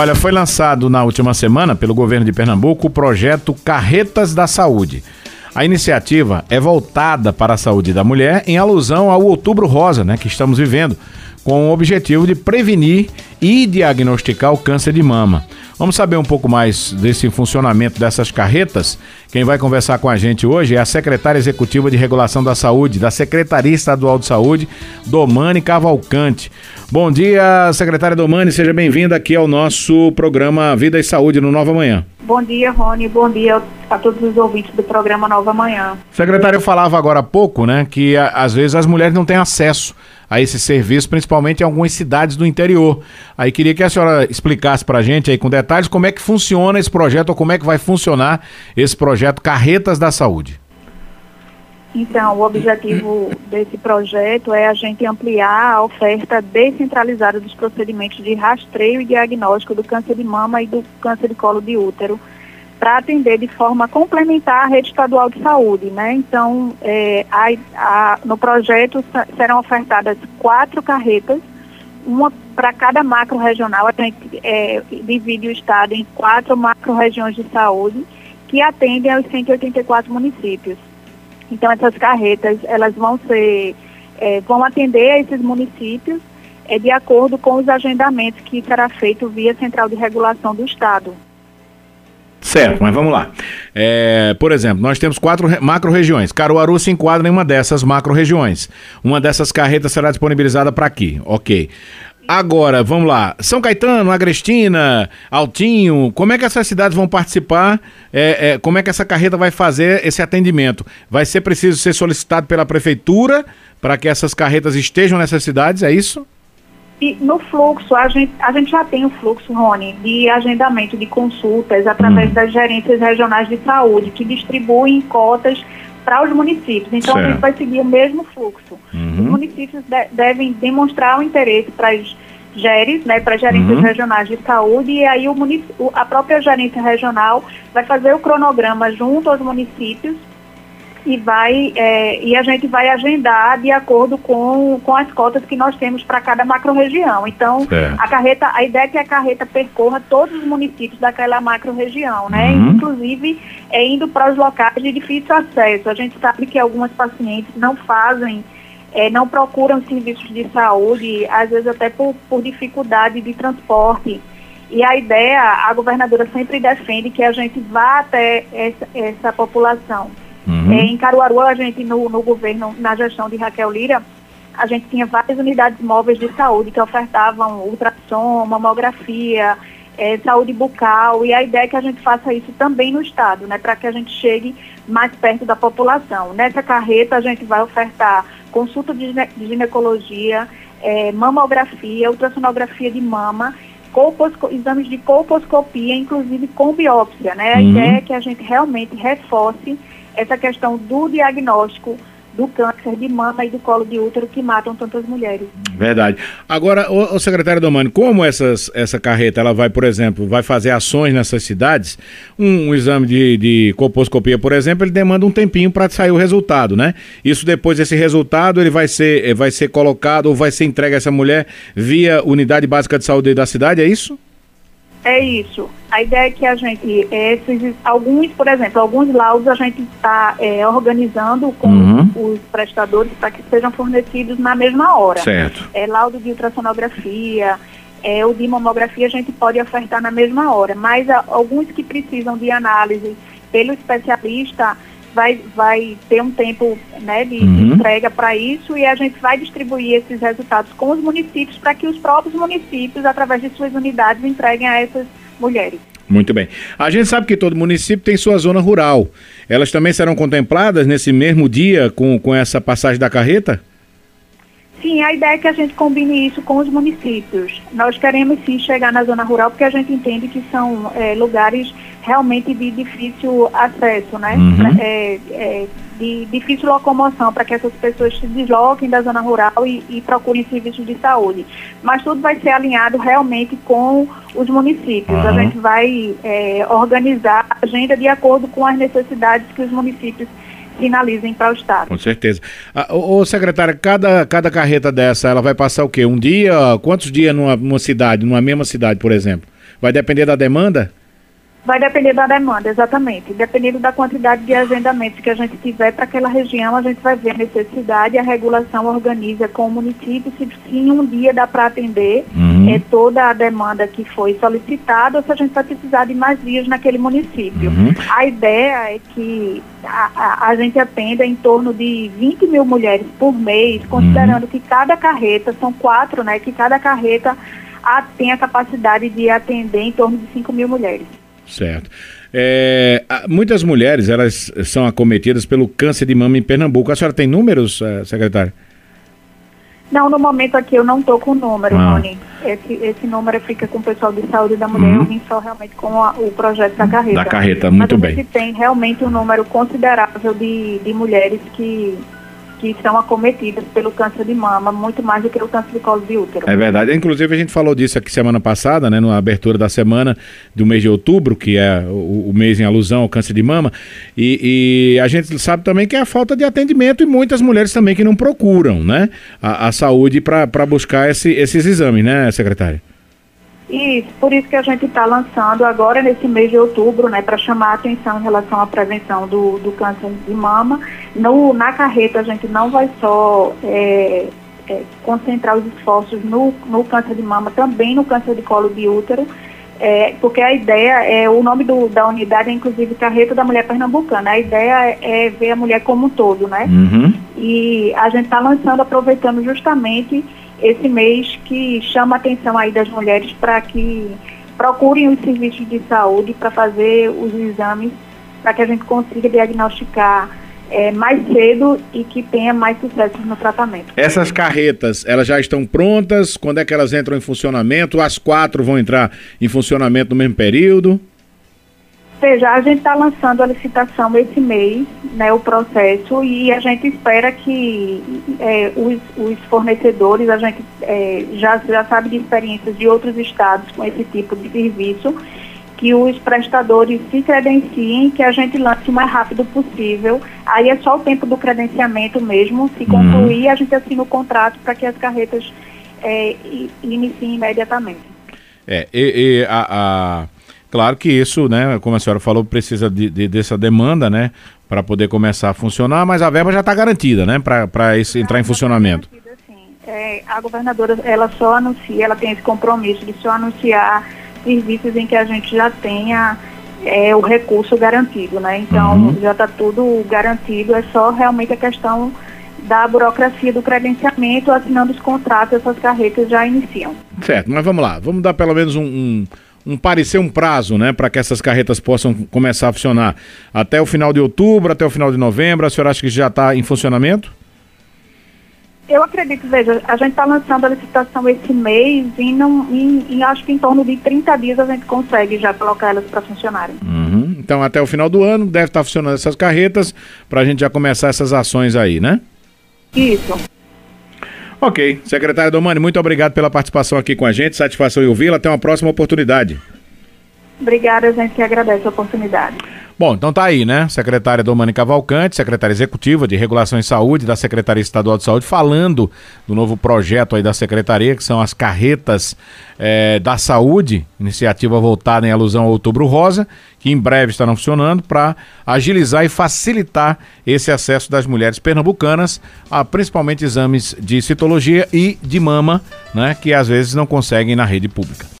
Olha, foi lançado na última semana pelo governo de Pernambuco o projeto Carretas da Saúde. A iniciativa é voltada para a saúde da mulher em alusão ao Outubro Rosa, né, que estamos vivendo, com o objetivo de prevenir e diagnosticar o câncer de mama. Vamos saber um pouco mais desse funcionamento dessas carretas? Quem vai conversar com a gente hoje é a secretária executiva de Regulação da Saúde, da Secretaria Estadual de Saúde, Domani Cavalcante. Bom dia, secretária Domani, seja bem-vinda aqui ao nosso programa Vida e Saúde no Nova Manhã. Bom dia, Rony. Bom dia a todos os ouvintes do programa Nova Manhã. Secretário, eu falava agora há pouco, né, que às vezes as mulheres não têm acesso a esse serviço, principalmente em algumas cidades do interior. Aí queria que a senhora explicasse para a gente aí com detalhes como é que funciona esse projeto ou como é que vai funcionar esse projeto Carretas da Saúde. Então, o objetivo desse projeto é a gente ampliar a oferta descentralizada dos procedimentos de rastreio e diagnóstico do câncer de mama e do câncer de colo de útero para atender de forma complementar a rede estadual de saúde, né? Então, é, a, a, no projeto serão ofertadas quatro carretas, uma para cada macro regional. A gente é, divide o estado em quatro macro regiões de saúde que atendem aos 184 municípios. Então, essas carretas, elas vão ser, é, vão atender a esses municípios é, de acordo com os agendamentos que será feito via Central de Regulação do Estado. Certo, mas vamos lá. É, por exemplo, nós temos quatro macro-regiões. Caruaru se enquadra em uma dessas macro-regiões. Uma dessas carretas será disponibilizada para aqui. Ok. Agora, vamos lá. São Caetano, Agrestina, Altinho, como é que essas cidades vão participar? É, é, como é que essa carreta vai fazer esse atendimento? Vai ser preciso ser solicitado pela prefeitura para que essas carretas estejam nessas cidades? É isso? E no fluxo, a gente, a gente já tem o fluxo, Rony, de agendamento de consultas através uhum. das gerências regionais de saúde, que distribuem cotas para os municípios. Então, certo. a gente vai seguir o mesmo fluxo. Uhum. Os municípios de, devem demonstrar o interesse para as GERES, né, para as gerências uhum. regionais de saúde, e aí o a própria gerência regional vai fazer o cronograma junto aos municípios e vai é, e a gente vai agendar de acordo com, com as cotas que nós temos para cada macro-região. Então, é. a carreta, a ideia é que a carreta percorra todos os municípios daquela macro-região, né? Uhum. Inclusive é, indo para os locais de difícil acesso. A gente sabe que algumas pacientes não fazem é, não procuram serviços de saúde, às vezes até por, por dificuldade de transporte. E a ideia, a governadora sempre defende que a gente vá até essa, essa população. Uhum. Em Caruaru, a gente, no, no governo, na gestão de Raquel Lira, a gente tinha várias unidades móveis de saúde que ofertavam ultrassom, mamografia, é, saúde bucal, e a ideia é que a gente faça isso também no estado, né, para que a gente chegue mais perto da população. Nessa carreta, a gente vai ofertar consulta de, de ginecologia, é, mamografia, ultrassonografia de mama, exames de colposcopia, inclusive com biópsia. Né? A uhum. ideia é que a gente realmente reforce essa questão do diagnóstico do câncer de mama e do colo de útero que matam tantas mulheres. Verdade. Agora, o, o secretário Domani, como essas, essa carreta ela vai, por exemplo, vai fazer ações nessas cidades, um, um exame de, de colposcopia, por exemplo, ele demanda um tempinho para sair o resultado, né? Isso depois desse resultado ele vai ser, vai ser colocado ou vai ser entregue a essa mulher via unidade básica de saúde da cidade, é isso? É isso. A ideia é que a gente, esses, alguns, por exemplo, alguns laudos a gente está é, organizando com uhum. os prestadores para que sejam fornecidos na mesma hora. Certo. É, laudo de ultrassonografia, é, o de mamografia a gente pode ofertar na mesma hora, mas a, alguns que precisam de análise pelo especialista, vai, vai ter um tempo né, de, uhum. entrega para isso e a gente vai distribuir esses resultados com os municípios para que os próprios municípios, através de suas unidades, entreguem a essas mulheres. Muito bem. A gente sabe que todo município tem sua zona rural. Elas também serão contempladas nesse mesmo dia com, com essa passagem da carreta? Sim, a ideia é que a gente combine isso com os municípios. Nós queremos sim chegar na zona rural porque a gente entende que são é, lugares realmente de difícil acesso, né? Uhum. É, é, de difícil locomoção para que essas pessoas se desloquem da zona rural e, e, procurem serviços de saúde. Mas tudo vai ser alinhado realmente com os municípios. Uhum. A gente vai é, organizar a agenda de acordo com as necessidades que os municípios sinalizem para o Estado. Com certeza. Ah, ô, ô, secretária, cada, cada carreta dessa, ela vai passar o quê? Um dia? Quantos dias numa, numa cidade, numa mesma cidade, por exemplo? Vai depender da demanda? Vai depender da demanda, exatamente. Dependendo da quantidade de agendamentos que a gente tiver para aquela região, a gente vai ver a necessidade e a regulação organiza com o município se, se em um dia dá para atender uhum. é, toda a demanda que foi solicitada ou se a gente vai precisar de mais dias naquele município. Uhum. A ideia é que a, a, a, gente atenda em torno de 20 mil mulheres por mês, considerando uhum. que cada carreta, são quatro, né, que cada carreta a, tem a capacidade de atender em torno de 5 mil mulheres. Certo. É, muitas mulheres elas são acometidas pelo câncer de mama em Pernambuco. A senhora tem números, eh, secretária? Não, no momento aqui eu não estou com o número, ah. Rony. Esse, esse número fica com o pessoal de saúde da mulher, uhum. eu vim só realmente com a, o projeto da carreta. Da carreta, muito Mas bem. Mas tem realmente um número considerável de, de mulheres que que são acometidas pelo câncer de mama, muito mais do que o câncer de colo de útero. É verdade. Inclusive, a gente falou disso aqui semana passada, né, na abertura da semana do mês de outubro, que é o, o mês em alusão ao câncer de mama. E, e, a gente sabe também que é a falta de atendimento e muitas mulheres também que não procuram né, a, a saúde para buscar esse, esses exames, né, secretária? Isso, por isso que a gente está lançando agora nesse mês de outubro, né, para chamar a atenção em relação à prevenção do, do câncer de mama. No, na carreta a gente não vai só é, é, concentrar os esforços no, no câncer de mama, também no câncer de colo de útero, é, porque a ideia é, o nome do, da unidade é inclusive Carreta da Mulher Pernambucana. A ideia é, ver a mulher como um todo, né? Uhum. E a gente está lançando, aproveitando justamente esse mês que chama a atenção aí das mulheres para que procurem os serviços de saúde para fazer os exames para que a gente consiga diagnosticar é, mais cedo e que tenha mais sucesso no tratamento. Essas carretas, elas já estão prontas? Quando é que elas entram em funcionamento? As quatro vão entrar em funcionamento no mesmo período? Seja, a gente está lançando a licitação esse mês, né, o processo, e a gente espera que é, os, os, fornecedores, a gente é, já, já sabe de experiências de outros estados com esse tipo de serviço, que os prestadores se credenciem, que a gente lance o mais rápido possível. Aí é só o tempo do credenciamento mesmo, se uhum. concluir, uhum. a gente assina o contrato para que as carretas é, iniciem imediatamente. É, e, e a... a Claro que isso, né, como a senhora falou, precisa de, de dessa demanda, né, para poder começar a funcionar, mas a verba já está garantida, né, para entrar em funcionamento. É, a governadora, ela só anuncia, ela tem esse compromisso de só anunciar serviços em que a gente já tenha é, o recurso garantido, né? Então uhum. já está tudo garantido, é só realmente a questão da burocracia do credenciamento, assinando os contratos, essas carretas já iniciam. Certo, mas vamos lá, vamos dar pelo menos um, um um parecer um prazo, né, para que essas carretas possam começar a funcionar? Até o final de outubro, até o final de novembro, a senhora acha que já está em funcionamento? Eu acredito, veja, a gente está lançando a licitação esse mês e, não, e, e, acho que em torno de 30 dias a gente consegue já colocar elas para funcionarem. Uhum. Então, até o final do ano deve estar tá funcionando essas carretas para a gente já começar essas ações aí, né? Isso. Ok. Secretária Domani, muito obrigado pela participação aqui com a gente. Satisfação em ouvi-la. Até uma próxima oportunidade. Obrigada, gente, que agradece a oportunidade. Bom, então tá aí, né? Secretária Domani Cavalcante, secretária executiva de Regulação em Saúde da Secretaria Estadual de Saúde, falando do novo projeto aí da Secretaria, que são as carretas é, da saúde, iniciativa voltada em alusão ao Outubro Rosa, que em breve estarão funcionando para agilizar e facilitar esse acesso das mulheres pernambucanas a principalmente exames de citologia e de mama, né? Que às vezes não conseguem na rede pública.